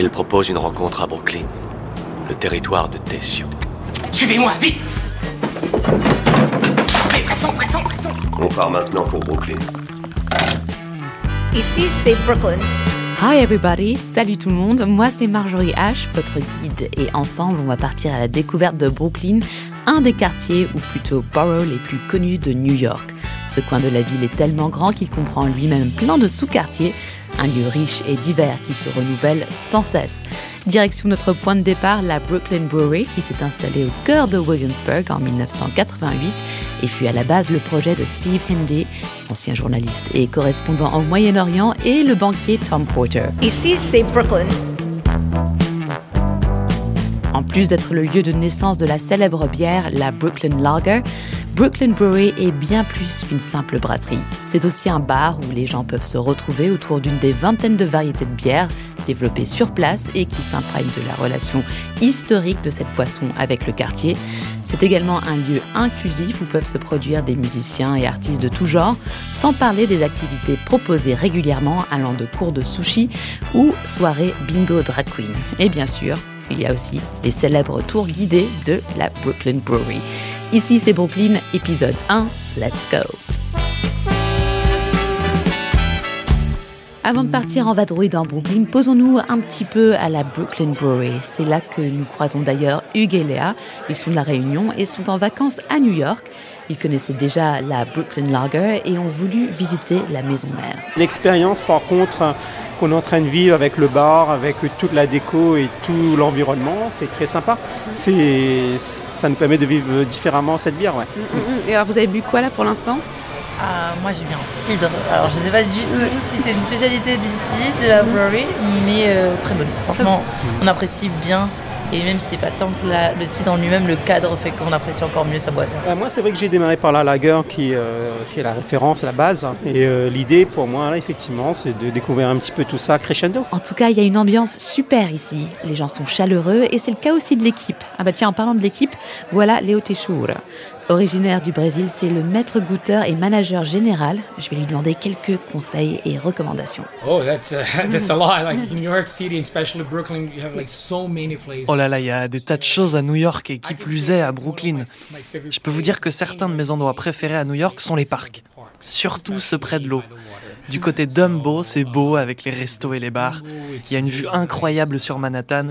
Il propose une rencontre à Brooklyn, le territoire de Tessio. Suivez-moi, vite Allez, pressons, pressons, pressons On part maintenant pour Brooklyn. Ici, c'est Brooklyn. Hi everybody, salut tout le monde, moi c'est Marjorie H, votre guide, et ensemble on va partir à la découverte de Brooklyn, un des quartiers, ou plutôt boroughs les plus connus de New York. Ce coin de la ville est tellement grand qu'il comprend lui-même plein de sous-quartiers, un lieu riche et divers qui se renouvelle sans cesse. Direction notre point de départ, la Brooklyn Brewery, qui s'est installée au cœur de Williamsburg en 1988 et fut à la base le projet de Steve Hindy, ancien journaliste et correspondant au Moyen-Orient, et le banquier Tom Porter. Ici, c'est Brooklyn. En plus d'être le lieu de naissance de la célèbre bière, la Brooklyn Lager, Brooklyn Brewery est bien plus qu'une simple brasserie. C'est aussi un bar où les gens peuvent se retrouver autour d'une des vingtaines de variétés de bières développées sur place et qui s'imprègnent de la relation historique de cette boisson avec le quartier. C'est également un lieu inclusif où peuvent se produire des musiciens et artistes de tout genre, sans parler des activités proposées régulièrement allant de cours de sushi ou soirées bingo drag queen. Et bien sûr, il y a aussi les célèbres tours guidés de la Brooklyn Brewery. Ici, c'est Brooklyn, épisode 1. Let's go! Avant de partir en vadrouille dans Brooklyn, posons-nous un petit peu à la Brooklyn Brewery. C'est là que nous croisons d'ailleurs Hugues et Léa. Ils sont de la Réunion et sont en vacances à New York. Ils connaissaient déjà la Brooklyn Lager et ont voulu visiter la maison mère. L'expérience, par contre, qu'on est en train de vivre avec le bar, avec toute la déco et tout l'environnement, c'est très sympa. C'est, ça nous permet de vivre différemment cette bière. Ouais. Et alors, vous avez bu quoi là pour l'instant? Ah, moi j'ai vu un cidre. Alors je sais pas du tout si c'est une spécialité d'ici, de la brewery, mais euh, très bonne. Franchement, on apprécie bien. Et même si c'est pas tant que la- le cidre en lui-même, le cadre fait qu'on apprécie encore mieux sa boisson. Euh, moi, c'est vrai que j'ai démarré par la lager qui, euh, qui est la référence, la base. Et euh, l'idée pour moi, là, effectivement, c'est de découvrir un petit peu tout ça crescendo. En tout cas, il y a une ambiance super ici. Les gens sont chaleureux et c'est le cas aussi de l'équipe. Ah bah tiens, en parlant de l'équipe, voilà Léo Teixeira. Originaire du Brésil, c'est le maître goûteur et manager général. Je vais lui demander quelques conseils et recommandations. Oh, that's uh, that's a lot. Like New York City, especially Brooklyn, you have like so many places. Oh là là, il y a des tas de choses à New York et qui plus est à Brooklyn. Je peux vous dire que certains de mes endroits préférés à New York sont les parcs, surtout ceux près de l'eau. Du côté Dumbo, c'est beau avec les restos et les bars. Il y a une vue incroyable sur Manhattan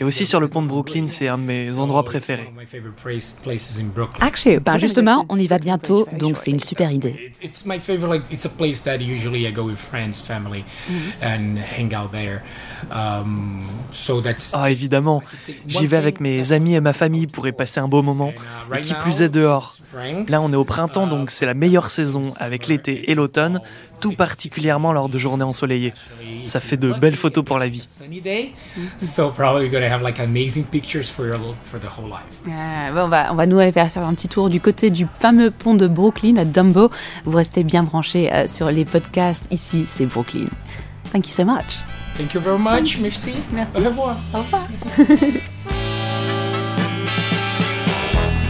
et aussi sur le pont de Brooklyn, c'est un de mes endroits préférés. Actually, ben justement, on y va bientôt, donc c'est une super idée. It's, it's my favorite. Like it's a place that usually I go with friends, family, and hang out there. Um, so that's. Ah évidemment, j'y vais avec mes amis et ma famille pour y passer un beau moment. Et qui plus est dehors. Là on est au printemps donc c'est la meilleure saison avec l'été et l'automne, tout particulièrement lors de journées ensoleillées. Ça fait de belles photos pour la vie. Sunny day, so probably gonna have like amazing pictures for your for the whole life. Bon, on, va, on va nous aller faire, faire un petit tour du côté du fameux pont de Brooklyn à Dumbo. Vous restez bien branchés euh, sur les podcasts. Ici, c'est Brooklyn. Thank you so much. Thank you very much. Merci. Merci. Au revoir. Au revoir.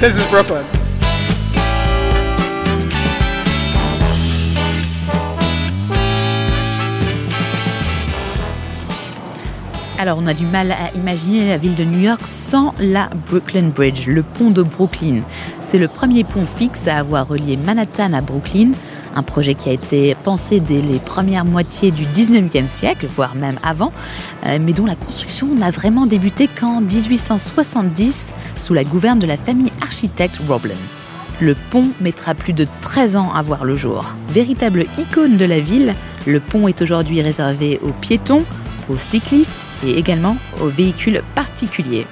This is Brooklyn. Alors, on a du mal à imaginer la ville de New York sans la Brooklyn Bridge, le pont de Brooklyn. C'est le premier pont fixe à avoir relié Manhattan à Brooklyn, un projet qui a été pensé dès les premières moitiés du 19e siècle, voire même avant, euh, mais dont la construction n'a vraiment débuté qu'en 1870 sous la gouverne de la famille architecte Roblin. Le pont mettra plus de 13 ans à voir le jour. Véritable icône de la ville, le pont est aujourd'hui réservé aux piétons, aux cyclistes et également aux véhicules particuliers.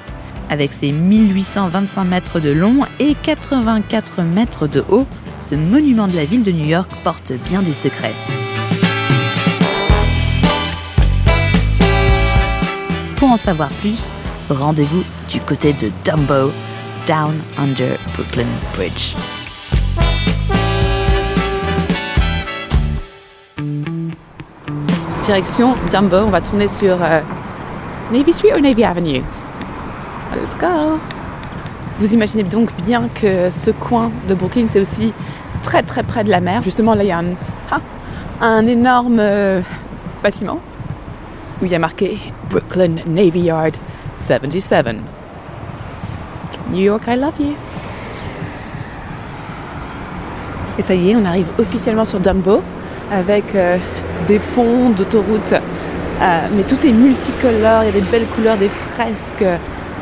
Avec ses 1825 mètres de long et 84 mètres de haut, ce monument de la ville de New York porte bien des secrets. Pour en savoir plus, rendez-vous du côté de Dumbo, Down Under Brooklyn Bridge. Direction Dumbo, on va tourner sur euh, Navy Street ou Navy Avenue? Let's go Vous imaginez donc bien que ce coin de Brooklyn, c'est aussi très très près de la mer. Justement, là, il y a un, ah, énorme euh, bâtiment où il y a marqué Brooklyn Navy Yard 77. New York, I love you. Et ça y est, on arrive officiellement sur Dumbo avec euh, des ponts d'autoroute. Euh, mais tout est multicolore, il y a des belles couleurs, des fresques.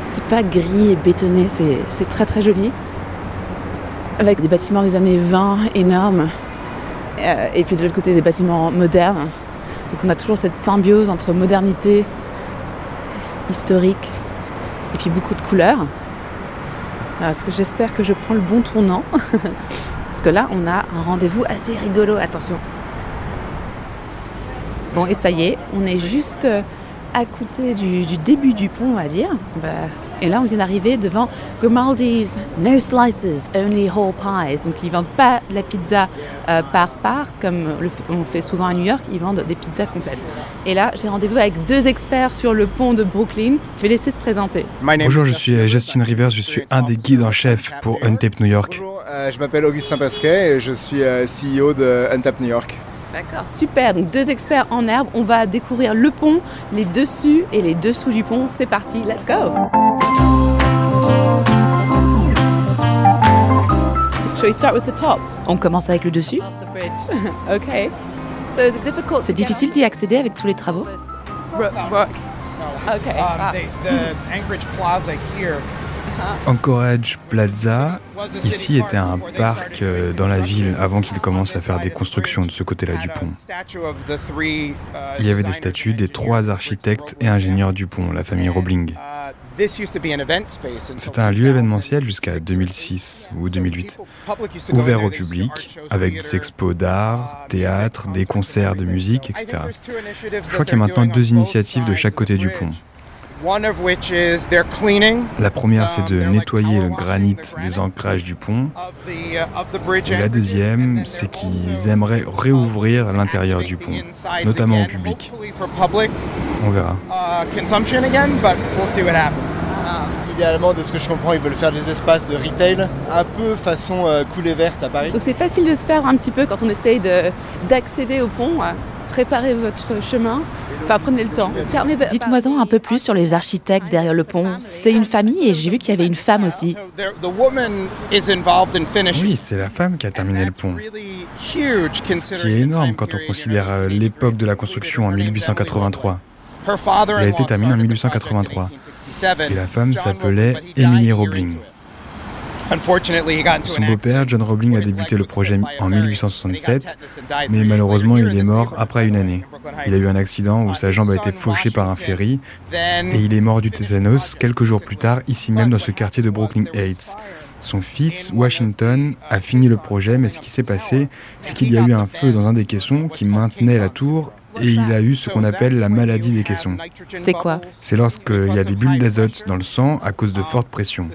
C'est pas gris et bétonné, c'est très très joli. Avec des bâtiments des années 20 énormes. Euh, et puis de l'autre côté, des bâtiments modernes. Donc on a toujours cette symbiose entre modernité, historique, et puis beaucoup de couleurs. Que j'espère que je prends le bon tournant? Parce que là, on a un rendez-vous assez rigolo. Attention. Bon, et ça y est, on est juste euh, à côté du, début du pont, on va dire. Et là, on vient d'arriver devant Grimaldi's No Slices, Only Whole Pies. Donc, ils vendent pas la pizza euh, par part, comme on fait souvent à New York, ils vendent des pizzas complètes. Et là, j'ai rendez-vous avec deux experts sur le pont de Brooklyn. Je vais laisser se présenter. Bonjour, je suis euh, Justin Rivers, je suis un des guides en chef pour Untape New York. Bonjour, euh, je m'appelle Augustin Pasquet et je suis CEO de Untape New York. D'accord, super. Donc deux experts en herbe. On va découvrir le pont, les dessus et les dessous du pont. C'est parti, let's go. Shall we start with the top? On commence avec le dessus. ok. C'est difficile d'y accéder avec tous les travaux. Okay. Anchorage Plaza here Anchorage Plaza, ici était un parc euh, dans la ville avant qu'il commence à faire des constructions de ce côté-là du pont. Il y avait des statues des trois architectes et ingénieurs du pont, la famille Roebling. C'était un lieu événementiel jusqu'à 2006 ou 2008, ouvert au public, avec des expos d'art, théâtre, des concerts de musique, etc. Je crois qu'il y a maintenant deux initiatives de chaque côté du pont. La première, c'est de um, nettoyer le granit des ancrages du pont. Uh, Et la deuxième, c'est qu'ils aimeraient réouvrir l'intérieur du pont, notamment au public. On verra. Uh, idéalement, de ce que je comprends, ils veulent faire des espaces de retail, un peu façon euh, coulée verte à Paris. Donc c'est facile de se perdre un petit peu quand on essaye d'accéder au pont. Préparez votre chemin, enfin prenez le temps. Dites-moi-en un peu plus sur les architectes derrière le pont. C'est une famille et j'ai vu qu'il y avait une femme aussi. Oui, c'est la femme qui a terminé le pont. Ce qui est énorme quand on considère euh, l'époque de la construction en 1883. Il a été terminé en 1883. Et la femme s'appelait Emily Roebling. Son beau-père, John Roebling, a débuté le projet en 1867, mais malheureusement il est mort après une année. Il a eu un accident où sa jambe a été fauchée par un ferry et il est mort du tétanos quelques jours plus tard, ici même dans ce quartier de Brooklyn Heights. Son fils, Washington, a fini le projet, mais ce qui s'est passé, c'est qu'il y a eu un feu dans un des caissons qui maintenait la tour et il a eu ce qu'on appelle la maladie des caissons. C'est quoi? C'est lorsqu'il y a des bulles d'azote dans le sang à cause de forte pression.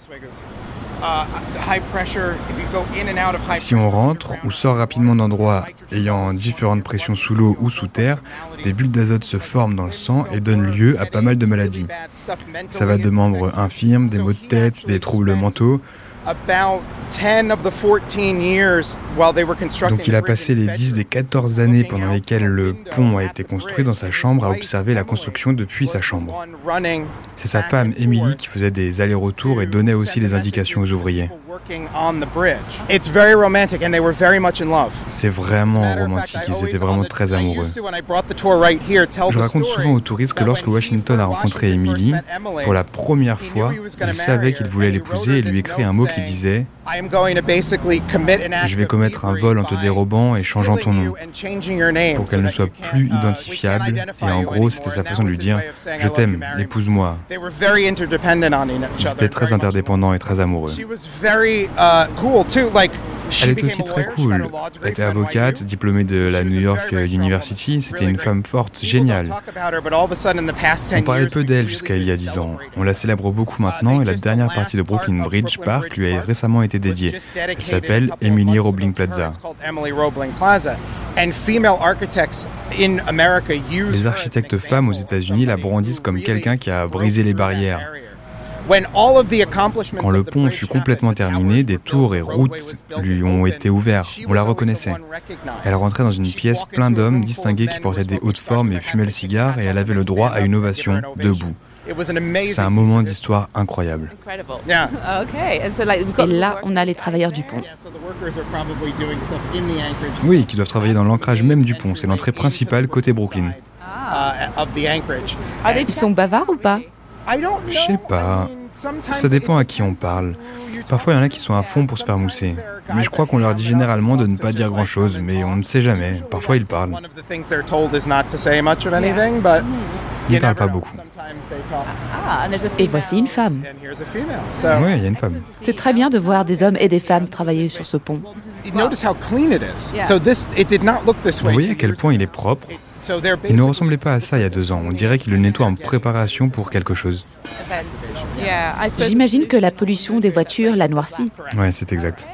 Si on rentre ou sort rapidement d'endroits ayant différentes pressions sous l'eau ou sous terre, des bulles d'azote se forment dans le sang et donnent lieu à pas mal de maladies. Ça va de membres infirmes, des maux de tête, des troubles mentaux, donc il a passé les 10 des 14 années pendant lesquelles le pont a été construit dans sa chambre à observer la construction depuis sa chambre. C'est sa femme, Emily, qui faisait des allers-retours et donnait aussi les indications aux ouvriers. C'est vraiment romantique, ils étaient vraiment très amoureux. Je raconte souvent aux touristes que lorsque Washington a rencontré Emily, pour la première fois, il savait qu'il voulait l'épouser et lui écrit un mot qui disait je vais commettre un vol en te dérobant et changeant ton nom pour qu'elle ne soit plus identifiable. Et en gros, c'était sa façon de lui dire Je t'aime, épouse-moi. Ils étaient très interdépendants et très amoureux. Elle est aussi très cool. Elle était avocate, diplômée de la New York University. C'était une femme forte, géniale. On parlait peu d'elle jusqu'à il y a dix ans. On la célèbre beaucoup maintenant et la dernière partie de Brooklyn Bridge Park lui a récemment été dédiée. Elle s'appelle Emily Roebling Plaza. Les architectes femmes aux États-Unis la brandissent comme quelqu'un qui a brisé les barrières. Quand le pont fut complètement terminé, des tours et routes lui ont été ouverts. On la reconnaissait. Elle rentrait dans une pièce pleine d'hommes distingués qui portaient des hautes formes et fumaient le cigare et elle avait le droit à une ovation debout. C'est un moment d'histoire incroyable. Et là, on a les travailleurs du pont. Oui, qui doivent travailler dans l'ancrage même du pont. C'est l'entrée principale côté Brooklyn. Ils sont bavards ou pas? Je sais pas. Ça dépend à qui on parle. Parfois, il y en a qui sont à fond pour se faire mousser. Mais je crois qu'on leur dit généralement de ne pas dire grand-chose, mais on ne sait jamais. Parfois, ils parlent. Ils ne parlent pas beaucoup. Et voici une femme. Oui, il y a une femme. C'est très bien de voir des hommes et des femmes travailler sur ce pont. Vous voyez à quel point il est propre il ne ressemblait pas à ça il y a deux ans. On dirait qu'il le nettoie en préparation pour quelque chose. J'imagine que la pollution des voitures l'a noirci. Ouais, c'est exact.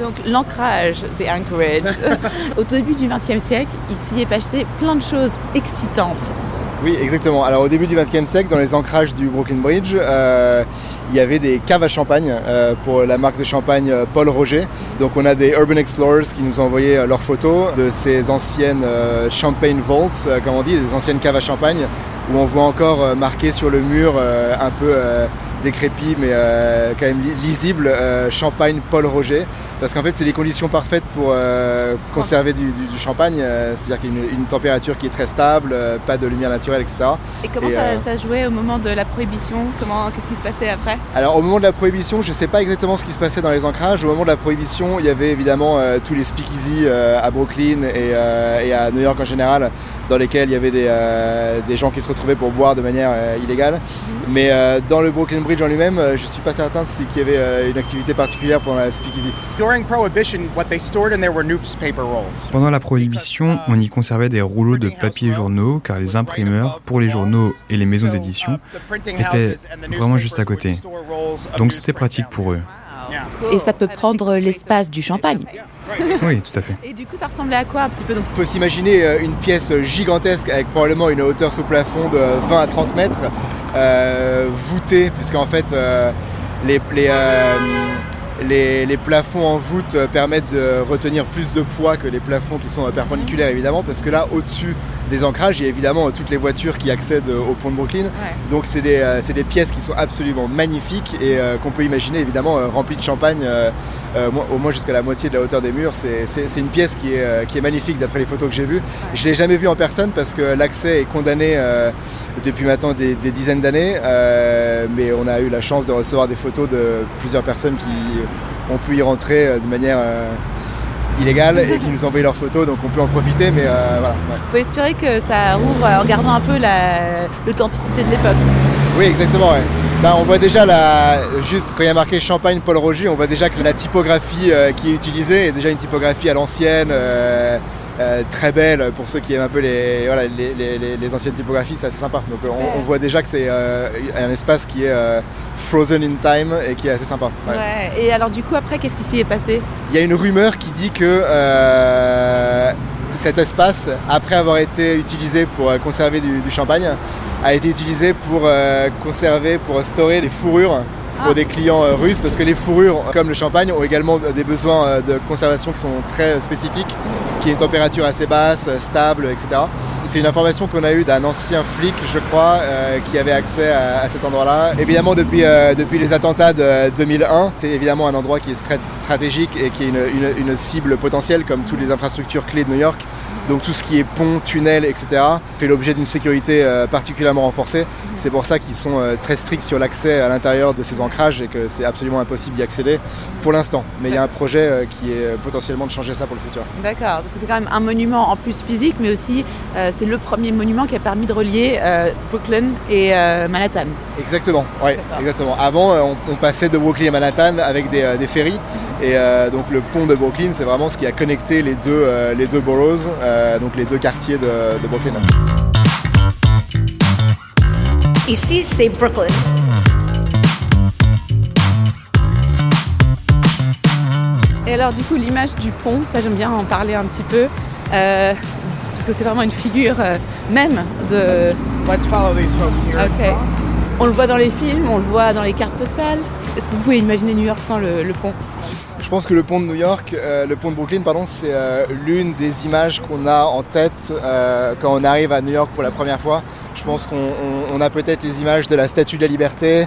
Donc l'ancrage des Anchorage. Au début du XXe siècle, ici est passé plein de choses excitantes. Oui, exactement. Alors au début du XXe siècle, dans les ancrages du Brooklyn Bridge, euh, il y avait des caves à champagne euh, pour la marque de champagne euh, Paul Roger. Donc on a des Urban Explorers qui nous ont envoyé leurs photos de ces anciennes champagne vaults, comme on dit, des anciennes caves à champagne, où on voit encore marqué sur le mur un peu décrépit mais quand même lisible, champagne Paul Roger. Parce qu'en fait, c'est les conditions parfaites pour euh, conserver du, champagne, c'est-à-dire qu'il y a une, température qui est très stable, pas de lumière naturelle, etc. Et comment ça, jouait au moment de la prohibition? Comment, Qu'est-ce qui se passait après? Alors, au moment de la prohibition, je ne sais pas exactement ce qui se passait dans les ancrages. Au moment de la prohibition, il y avait évidemment tous les speakeasy à Brooklyn et, et, à New York en général dans lesquels il y avait des, euh, des gens qui se retrouvaient pour boire de manière euh, illégale. Mhm. Mais euh, dans le Brooklyn Bridge en lui-même, je ne suis pas certain qu'il y avait une activité particulière pendant la speakeasy. Pendant la prohibition, on y conservait des rouleaux de papier journaux car les imprimeurs pour les journaux et les maisons d'édition étaient vraiment juste à côté. Donc c'était pratique pour eux. Et ça peut prendre l'espace du champagne. Oui, tout à fait. Et du coup, ça ressemblait à quoi un petit peu Il faut s'imaginer euh, une pièce gigantesque avec probablement une hauteur sous plafond de 20 à 30 mètres, euh, voûtée, puisqu'en fait, euh, les, les, les, plafonds en voûte permettent de retenir plus de poids que les plafonds qui sont perpendiculaires, évidemment, parce que là, au-dessus des ancrages, il y a évidemment toutes les voitures qui accèdent au pont de Brooklyn. Donc c'est des, des, pièces qui sont absolument magnifiques et qu'on peut imaginer évidemment remplies de champagne euh, au moins jusqu'à la moitié de la hauteur des murs. C'est une pièce qui est, euh, qui est magnifique d'après les photos que j'ai vues. Je ne l'ai jamais vue en personne parce que l'accès est condamné euh, depuis maintenant des, dizaines d'années, mais on a eu la chance de recevoir des photos de plusieurs personnes qui ont pu y rentrer de manière illégale et qui nous envoyé leurs photos, donc on peut en profiter, mais voilà. Il faut espérer que ça rouvre en gardant un peu l'authenticité de l'époque. Oui, exactement. Bah, on voit déjà, la, juste quand il y a marqué Champagne Paul Roger, on voit déjà que la typographie euh, qui est utilisée est déjà une typographie à l'ancienne, euh, euh, très belle pour ceux qui aiment un peu les, voilà, les, anciennes typographies, c'est assez sympa. Donc on, voit déjà que c'est un espace qui est frozen in time et qui est assez sympa. Ouais. Et alors du coup après, qu'est-ce qui s'y est passé? Il y a une rumeur qui dit que cet espace, après avoir été utilisé pour conserver du champagne, a été utilisé pour euh, conserver, pour storer des fourrures pour des clients euh, russes parce que les fourrures, comme le champagne, ont également des besoins euh, de conservation qui sont très spécifiques, qui est une température assez basse, stable, etc. C'est une information qu'on a eue d'un ancien flic, je crois, qui avait accès à, cet endroit-là. Évidemment, depuis, depuis les attentats de 2001, c'est évidemment un endroit qui est stratégique et qui est une cible potentielle, comme toutes les infrastructures clés de New York. Donc tout ce qui est pont, tunnel, etc. fait l'objet d'une sécurité euh, particulièrement renforcée. C'est pour ça qu'ils sont euh, très stricts sur l'accès à l'intérieur de ces ancrages et que c'est absolument impossible d'y accéder pour l'instant. Mais il y a un projet euh, qui est potentiellement de changer ça pour le futur. D'accord, parce que c'est quand même un monument en plus physique, mais aussi c'est le premier monument qui a permis de relier Brooklyn et Manhattan. Exactement, oui, exactement. Avant, on, passait de Brooklyn à Manhattan avec des, des ferries. Et donc le pont de Brooklyn, c'est vraiment ce qui a connecté les deux, les deux boroughs. Euh, donc les deux quartiers de, Brooklyn. Ici, c'est Brooklyn. Et alors du coup l'image du pont, ça j'aime bien en parler un petit peu, euh, parce que c'est vraiment une figure euh, même de... Let's follow these folks here. On le voit dans les films, on le voit dans les cartes postales. Est-ce que vous pouvez imaginer New York sans le, pont? Je pense que le pont de New York, euh, le pont de Brooklyn, pardon, c'est euh, l'une des images qu'on a en tête euh, quand on arrive à New York pour la première fois. Je pense qu'on a peut-être les images de la Statue de la Liberté,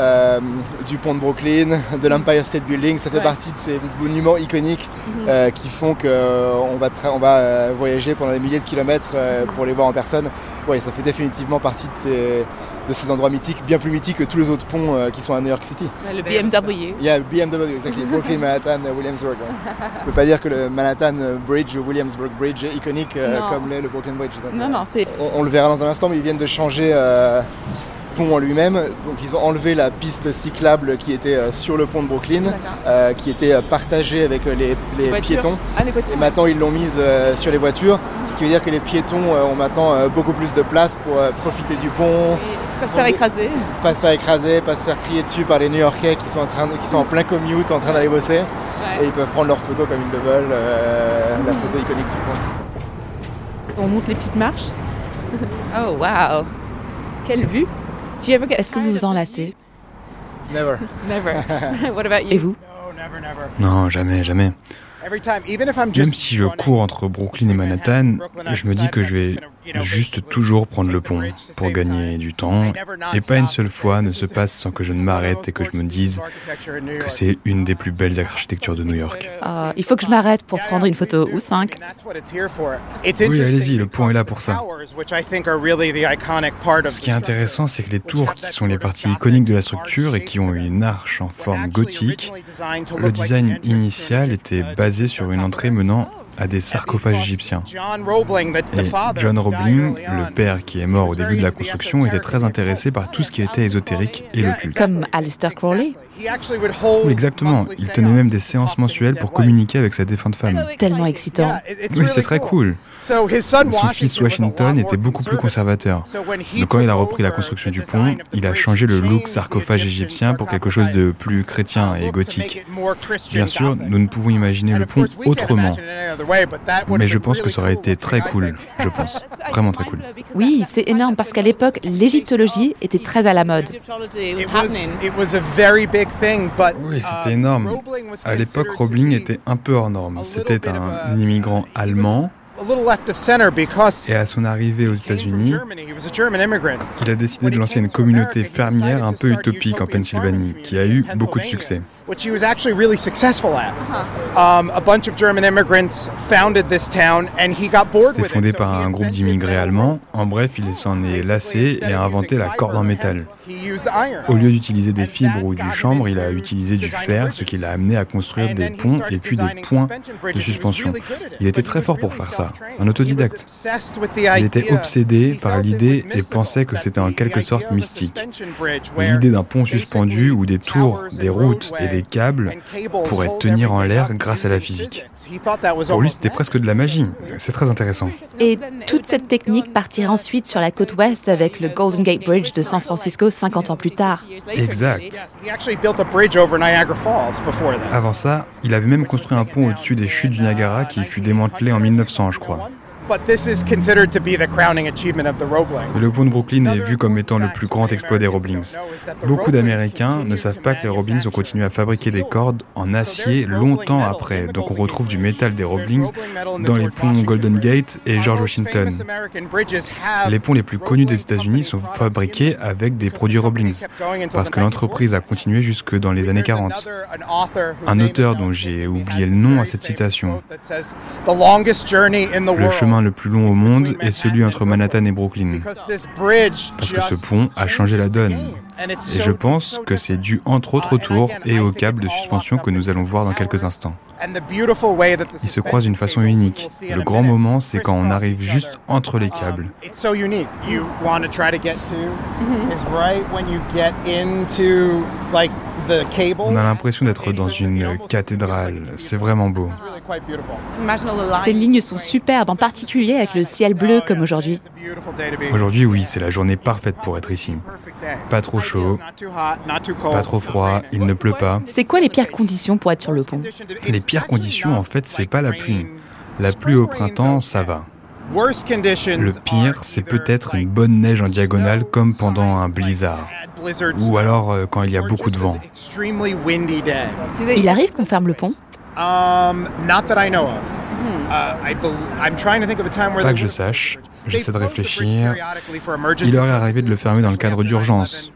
euh, du pont de Brooklyn, de l'Empire State Building. Ça fait partie de ces monuments iconiques mhm. euh, qui font qu'on euh, va, on va voyager pendant des milliers de kilomètres pour les voir en personne. Ouais, ça fait définitivement partie de ces, de ces endroits mythiques, bien plus mythiques que tous les autres ponts qui sont à New York City. Le BMW. Il y a le BMW, exactement. Brooklyn, Manhattan, Williamsburg. On ne peut pas dire que le Manhattan Bridge ou Williamsburg Bridge est iconique comme l'est le Brooklyn Bridge. non, non, c'est... On, le verra dans un instant, mais ils viennent de changer pont en lui-même. Donc ils ont enlevé la piste cyclable qui était euh, sur le pont de Brooklyn, euh, qui était euh, partagée avec les, piétons. Ah, et maintenant ils l'ont mise sur les voitures, ce qui veut dire que les piétons ont maintenant beaucoup plus de place pour profiter du pont. Pas se faire écraser. Pas se faire écraser, pas se faire crier dessus par les New-Yorkais qui sont en, train qui sont en plein commute, en train d'aller bosser. Et ils peuvent prendre leurs photos comme ils le veulent, la photo iconique du pont. On monte les petites marches. oh wow Quelle vue est-ce que vous vous enlacez Never. Never. What about you? Et vous? Non, jamais, jamais. Même si je cours entre Brooklyn et Manhattan, je me dis que je vais juste toujours prendre le pont pour gagner du temps. Et pas une seule fois ne se passe sans que je ne m'arrête et que je me dise que c'est une des plus belles architectures de New York. Ah, il faut que je m'arrête pour prendre une photo ou cinq. Oui, allez-y, le pont est là pour ça. Ce qui est intéressant, c'est que les tours, qui sont les parties iconiques de la structure et qui ont une arche en forme gothique, le design initial était basé sur une entrée menant à des sarcophages égyptiens. Et John Roebling, le père qui est mort au début de la construction, était très intéressé par tout ce qui était ésotérique et le culte. Comme Alistair Crowley exactement. Il tenait même des séances mensuelles pour communiquer avec sa défunte femme. Tellement excitant. Oui, c'est très cool. Son fils Washington était beaucoup plus conservateur. Donc quand il a repris la construction du pont, il a changé le look sarcophage égyptien pour quelque chose de plus chrétien et gothique. Bien sûr, nous ne pouvons imaginer le pont autrement. Mais je pense que ça aurait été très cool, je pense. Vraiment très cool. Oui, c'est énorme parce qu'à l'époque, l'égyptologie était très à la mode. Oui, c'était énorme. À l'époque, Roebling était un peu hors norme. C'était un immigrant allemand et à son arrivée aux États-Unis, il a décidé de lancer une communauté fermière un peu utopique en Pennsylvanie, qui a eu beaucoup de succès. C'était fondé par un groupe d'immigrés allemands. En bref, il s'en est lassé et a inventé la corde en métal. Au lieu d'utiliser des fibres ou du chanvre, il a utilisé du fer, ce qui l'a amené à construire des ponts et puis des points de suspension. Il était très fort pour faire ça, un autodidacte. Il était obsédé par l'idée et pensait que c'était en quelque sorte mystique. L'idée d'un pont suspendu où des tours, des routes et des câbles pourraient tenir en l'air grâce à la physique. Pour lui, c'était presque de la magie. C'est très intéressant. Et toute cette technique partira ensuite sur la côte ouest avec le Golden Gate Bridge de San Francisco 50 ans plus tard. Exact. Avant ça, il avait même construit un pont au-dessus des chutes du Niagara qui fut démantelé en 1900, je crois. Le pont de Brooklyn est vu comme étant le plus grand exploit des Roeblings. Beaucoup d'Américains ne savent pas que les Roeblings ont continué à fabriquer des cordes en acier longtemps après. Donc on retrouve du métal des Roeblings dans les ponts Golden Gate et George Washington. Les ponts les plus connus des États-Unis sont fabriqués avec des produits Roeblings parce que l'entreprise a continué jusque dans les années 40. Un auteur dont j'ai oublié le nom à cette citation. Le chemin le plus long au monde est celui entre Manhattan et Brooklyn. Parce que ce pont a changé la donne. Et je pense que c'est dû entre autres au tour et au câble de suspension que nous allons voir dans quelques instants. Ils se croisent d'une façon unique. Le grand moment, c'est quand on arrive juste entre les câbles. On a l'impression d'être dans une cathédrale. C'est vraiment beau. Ces lignes sont superbes, en particulier avec le ciel bleu comme aujourd'hui. Aujourd'hui, oui, c'est la journée parfaite pour être ici. Pas trop chaud, pas trop froid, il ne pleut pas. C'est quoi les pires conditions pour être sur le pont Les pires conditions, en fait, c'est pas la pluie. La pluie au printemps, ça va. Le pire, c'est peut-être une bonne neige en diagonale comme pendant un blizzard. Ou alors euh, quand il y a beaucoup de vent. Il arrive qu'on ferme le pont? Pas que je sache. J'essaie de réfléchir. Il aurait arrivé de le fermer dans le cadre d'urgence.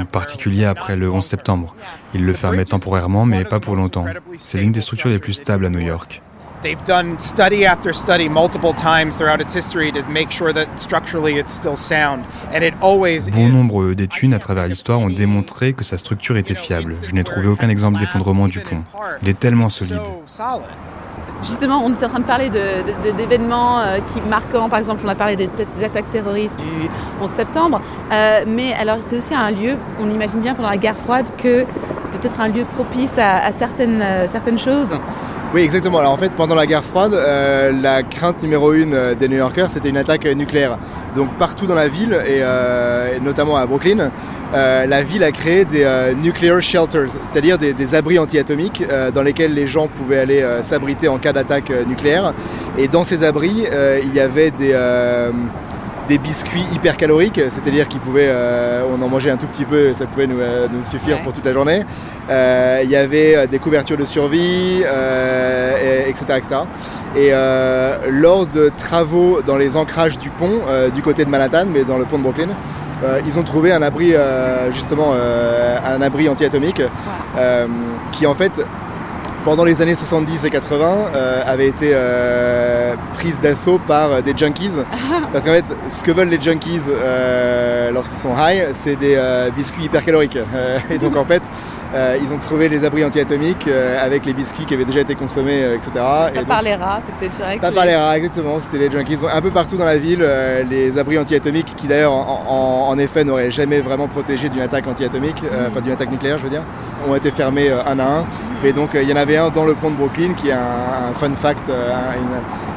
En particulier après le 11 septembre. Ils le fermaient temporairement, mais pas pour longtemps. C'est l'une des structures les plus stables à New York. They've done study after study multiple times throughout its history to make sure that structurally it's still sound. And it always Bon nombre d'études à travers l'histoire ont démontré que sa structure était fiable. Je n'ai trouvé aucun exemple d'effondrement du pont. Il est tellement solide. Justement, on était en train de parler d'événements de, de, euh, qui marquants. Par exemple, on a parlé des, des attaques terroristes du 11 septembre. Euh, mais alors, c'est aussi un lieu, on imagine bien pendant la guerre froide que c'était peut-être un lieu propice à, à certaines, euh, certaines choses. Oui, exactement. Alors en fait, pendant la guerre froide, euh, la crainte numéro une euh, des New Yorkers, c'était une attaque nucléaire. Donc partout dans la ville, et, euh, notamment à Brooklyn, la ville a créé des nuclear shelters, c'est-à-dire des, des, abris anti-atomiques dans lesquels les gens pouvaient aller s'abriter en cas d'attaque nucléaire. Et dans ces abris, il y avait des des biscuits hyper caloriques, c'est-à-dire qu'on pouvait, euh, on en mangeait un tout petit peu, ça pouvait nous, euh, suffire pour toute la journée. Euh, il y avait des couvertures de survie, etc., etc. Et lors de travaux dans les ancrages du pont, du côté de Manhattan, mais dans le pont de Brooklyn, ils ont trouvé un abri, justement, un abri anti-atomique, qui en fait pendant les années 70 et 80, euh, avait été euh, prise d'assaut par euh, des junkies. Parce qu'en fait, ce que veulent les junkies lorsqu'ils sont high, c'est des biscuits hypercaloriques. et donc en fait, ils ont trouvé les abris anti-atomiques avec les biscuits qui avaient déjà été consommés, etc. Pas et par les rats, c'était direct. Pas par les rats, exactement. C'était les junkies. Un peu partout dans la ville, les abris anti-atomiques qui d'ailleurs, en, effet, n'auraient jamais vraiment protégé d'une attaque anti-atomique, mm. enfin d'une attaque nucléaire, je veux dire, ont été fermés un à un. Et donc il y en avait dans le pont de Brooklyn qui est un, fun fact, euh,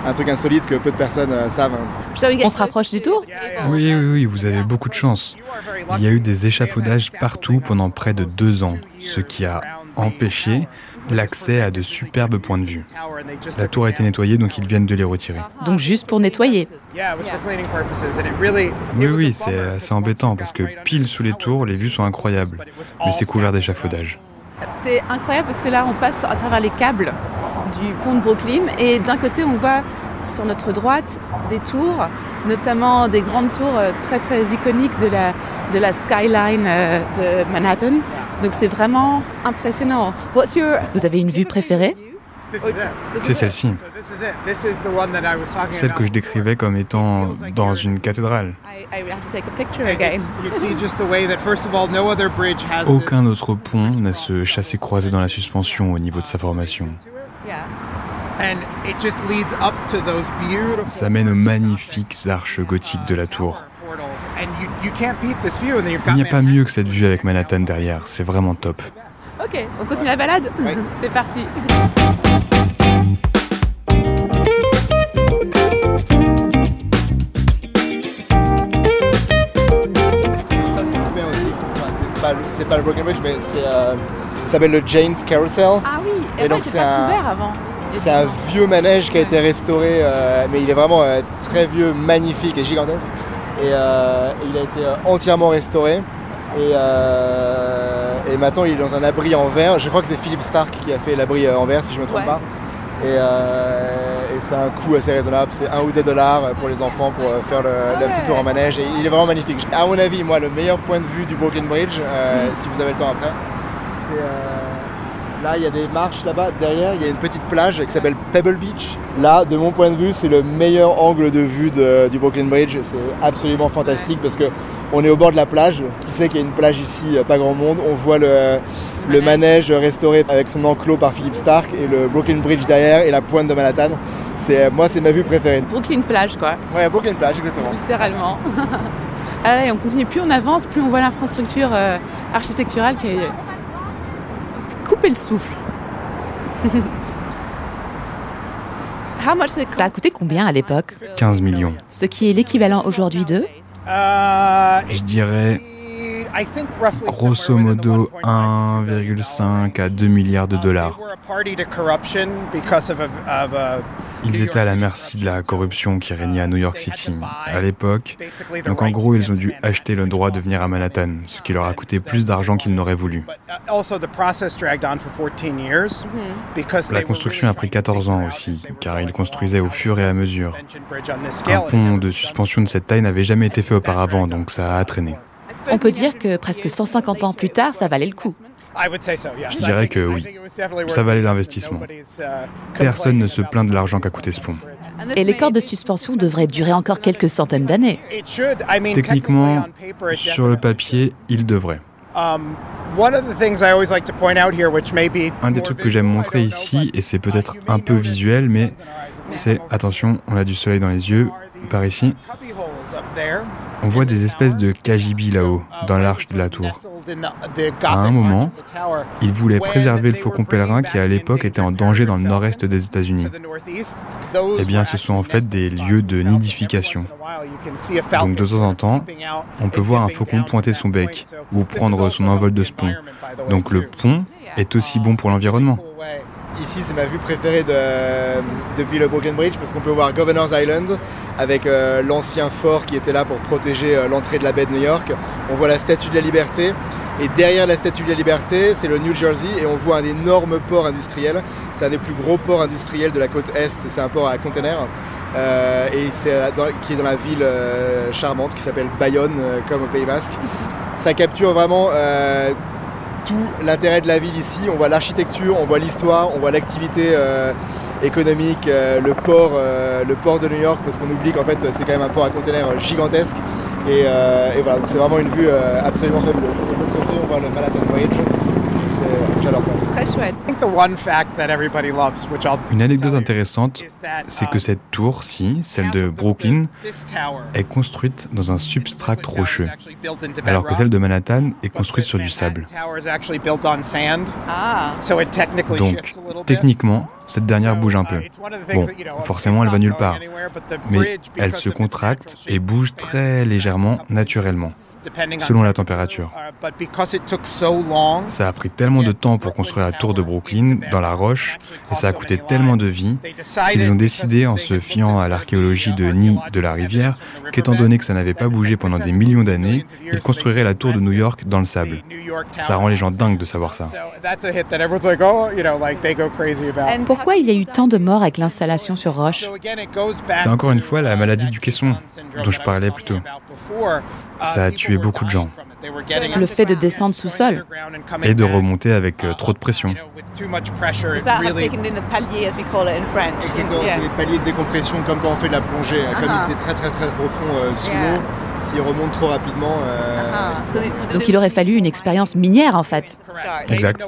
un, truc insolite que peu de personnes euh, savent. On se rapproche du tour oui, oui, oui, vous avez beaucoup de chance. Il y a eu des échafaudages partout pendant près de deux ans, ce qui a empêché l'accès à de superbes points de vue. La tour a été nettoyée, donc ils viennent de les retirer. Donc juste pour nettoyer Oui, oui, c'est assez embêtant parce que pile sous les tours, les vues sont incroyables, mais c'est couvert d'échafaudages. C'est incroyable parce que là, on passe à travers les câbles du pont de Brooklyn et d'un côté, on voit sur notre droite des tours, notamment des grandes tours euh, très très iconiques de la, skyline euh, de Manhattan. Donc c'est vraiment impressionnant. Vous avez une vue préférée? C'est celle-ci. Celle que je décrivais comme étant dans une cathédrale. Aucun autre pont n'a ce chassé-croisé dans la suspension au niveau de sa formation. Ça mène aux magnifiques arches gothiques de la tour. Il n'y a pas mieux que cette vue avec Manhattan derrière, c'est vraiment top. Ok, on continue la balade. C'est parti c'est pas le Broken Bridge, mais c'est, euh, ça s'appelle le James Carousel. Ah oui, et, donc c'est un, avant. C'est un vieux manège qui a été restauré, euh, mais il est vraiment euh, très vieux, magnifique et gigantesque. Et, il a été entièrement restauré. Et, et, maintenant il est dans un abri en verre. Je crois que c'est Philippe Stark qui a fait l'abri en verre, si je ne me trompe pas. Et, c'est un coût assez raisonnable, c'est un ou deux dollars pour les enfants pour faire le, ah petit tour en manège. Et il est vraiment magnifique. À mon avis, moi, le meilleur point de vue du Brooklyn Bridge, euh, si vous avez le temps après, c'est euh, là, il y a des marches là-bas. Derrière, il y a une petite plage qui s'appelle Pebble Beach. Là, de mon point de vue, c'est le meilleur angle de vue du Brooklyn Bridge. C'est absolument fantastique parce que on est au bord de la plage. Qui sait qu'il y a une plage ici, pas grand monde. On voit le, le manège restauré avec son enclos par Philippe Stark et le Brooklyn Bridge derrière et la pointe de Manhattan. C'est, moi, c'est ma vue préférée. Brooklyn plage, quoi. Ouais, Brooklyn plage, exactement. Littéralement. Allez, on continue. Plus on avance, plus on voit l'infrastructure euh, architecturale qui est couper le souffle. Ça a coûté combien à l'époque? 15 millions. Ce qui est l'équivalent aujourd'hui de Je dirais Grosso modo 1,5 à 2 milliards de dollars. Ils étaient à la merci de la corruption qui régnait à New York City à l'époque. Donc en gros, ils ont dû acheter le droit de venir à Manhattan, ce qui leur a coûté plus d'argent qu'ils n'auraient voulu. La construction a pris 14 ans aussi, car ils construisaient au fur et à mesure. Un pont de suspension de cette taille n'avait jamais été fait auparavant, donc ça a traîné. On peut dire que presque 150 ans plus tard, ça valait le coup. Je dirais que oui, ça valait l'investissement. Personne ne se plaint de l'argent qu'a coûté ce pont. Et les cordes de suspension devraient durer encore quelques centaines d'années. Techniquement, sur le papier, il devrait. Un des trucs que j'aime montrer ici, et c'est peut-être un peu visuel, mais c'est, attention, on a du soleil dans les yeux, par ici. On voit des espèces de KGB là-haut, dans l'arche de la tour. À un moment, ils voulaient préserver le faucon pèlerin qui à l'époque était en danger dans le nord-est des États-Unis. Eh bien, ce sont en fait des lieux de nidification. Donc de temps en temps, on peut voir un faucon pointer son bec ou prendre son envol de ce pont. Donc le pont est aussi bon pour l'environnement. Ici, c'est ma vue préférée de, depuis le Brooklyn Bridge parce qu'on peut voir Governor's Island avec euh, l'ancien fort qui était là pour protéger euh, l'entrée de la baie de New York. On voit la Statue de la Liberté et derrière la Statue de la Liberté, c'est le New Jersey et on voit un énorme port industriel. C'est un des plus gros ports industriels de la côte est. C'est un port à containers euh, et c'est qui est dans la ville charmante qui s'appelle Bayonne, comme au Pays Basque. Ça capture vraiment tout l'intérêt de la ville ici. On voit l'architecture, on voit l'histoire, on voit l'activité euh, économique, euh, le, port, euh, le port de New York, parce qu'on oublie qu'en fait c'est quand même un port à conteneurs gigantesque. Et, et voilà, c'est vraiment une vue absolument fabuleuse. De l'autre côté, on voit le Manhattan Bridge. J'adore ça. Très chouette. Une anecdote intéressante, c'est que cette tour-ci, celle de Brooklyn, est construite dans un substrat rocheux, alors que celle de Manhattan est construite sur du sable. Ah. Donc, techniquement, cette dernière bouge un peu. Bon, forcément, elle va nulle part. Mais elle se contracte et bouge très légèrement, naturellement selon la température. Ça a pris tellement de temps pour construire la tour de Brooklyn dans la roche et ça a coûté tellement de vie qu'ils ont décidé, en se fiant à l'archéologie de nid de la rivière, qu'étant donné que ça n'avait pas bougé pendant des millions d'années, ils construiraient la tour de New York dans le sable. Ça rend les gens dingues de savoir ça. Pourquoi il y a eu tant de morts avec l'installation sur roche? C'est encore une fois la maladie du caisson dont je parlais plus tôt. Ça a tué beaucoup de gens. Le fait de descendre sous sol. Et de remonter avec euh, trop de pression. Exactement, c'est les paliers de décompression, comme quand on fait de la plongée. Hein. Comme c'était très très très profond euh, sous l'eau, s'il remonte trop rapidement. Euh, Donc il aurait fallu une expérience minière en fait. Exact.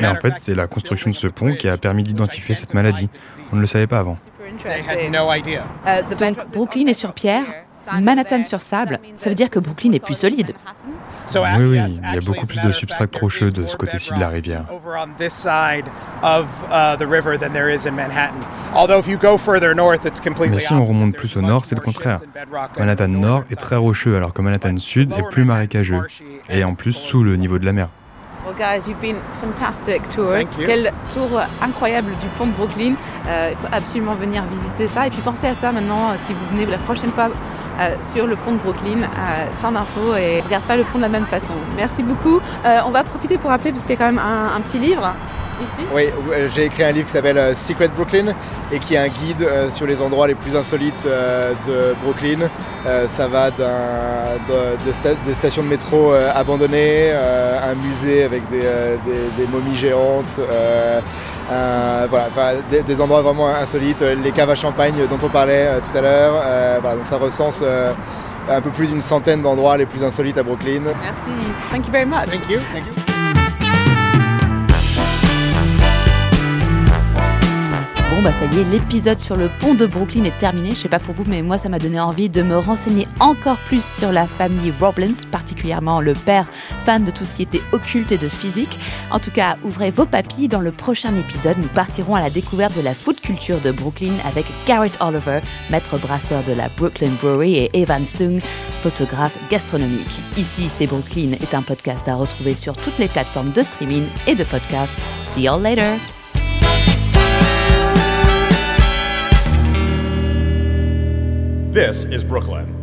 Et en fait, c'est la construction de ce pont qui a permis d'identifier cette maladie. On ne le savait pas avant. Donc Brooklyn est sur pierre. Manhattan sur sable, ça veut dire que Brooklyn est plus solide. Oui, oui, il y a beaucoup plus de substrat rocheux de ce côté-ci de la rivière. Mais si on remonte plus au nord, c'est le contraire. Manhattan Nord est très rocheux alors que Manhattan Sud est plus marécageux et en plus sous le niveau de la mer. Well, guys, you've been fantastic tours. Quel tour incroyable du pont de Brooklyn. Euh, il faut absolument venir visiter ça. Et puis pensez à ça maintenant, euh, si vous venez la prochaine fois sur le pont de Brooklyn. Euh, fin d'info et regarde pas le pont de la même façon. Merci beaucoup. Euh, on va profiter pour rappeler parce qu'il y a quand même un, petit livre. Ici. Oui, j'ai écrit un livre qui s'appelle Secret Brooklyn et qui est un guide sur les endroits les plus insolites de Brooklyn. ça va de, de, stations de métro abandonnées, un musée avec des, momies géantes, euh, voilà, des, endroits vraiment insolites, les caves à champagne dont on parlait euh, tout à l'heure. Euh, donc ça recense un peu plus d'une centaine d'endroits les plus insolites à Brooklyn. Merci. Thank you very much. Thank you. Thank you. Bon bah ça y est, l'épisode sur le pont de Brooklyn est terminé. Je sais pas pour vous, mais moi ça m'a donné envie de me renseigner encore plus sur la famille Robbins, particulièrement le père, fan de tout ce qui était occulte et de physique. En tout cas, ouvrez vos papilles. Dans le prochain épisode, nous partirons à la découverte de la food culture de Brooklyn avec Garrett Oliver, maître brasseur de la Brooklyn Brewery, et Evan Sung, photographe gastronomique. Ici, c'est Brooklyn est un podcast à retrouver sur toutes les plateformes de streaming et de podcast. See you later! This is Brooklyn.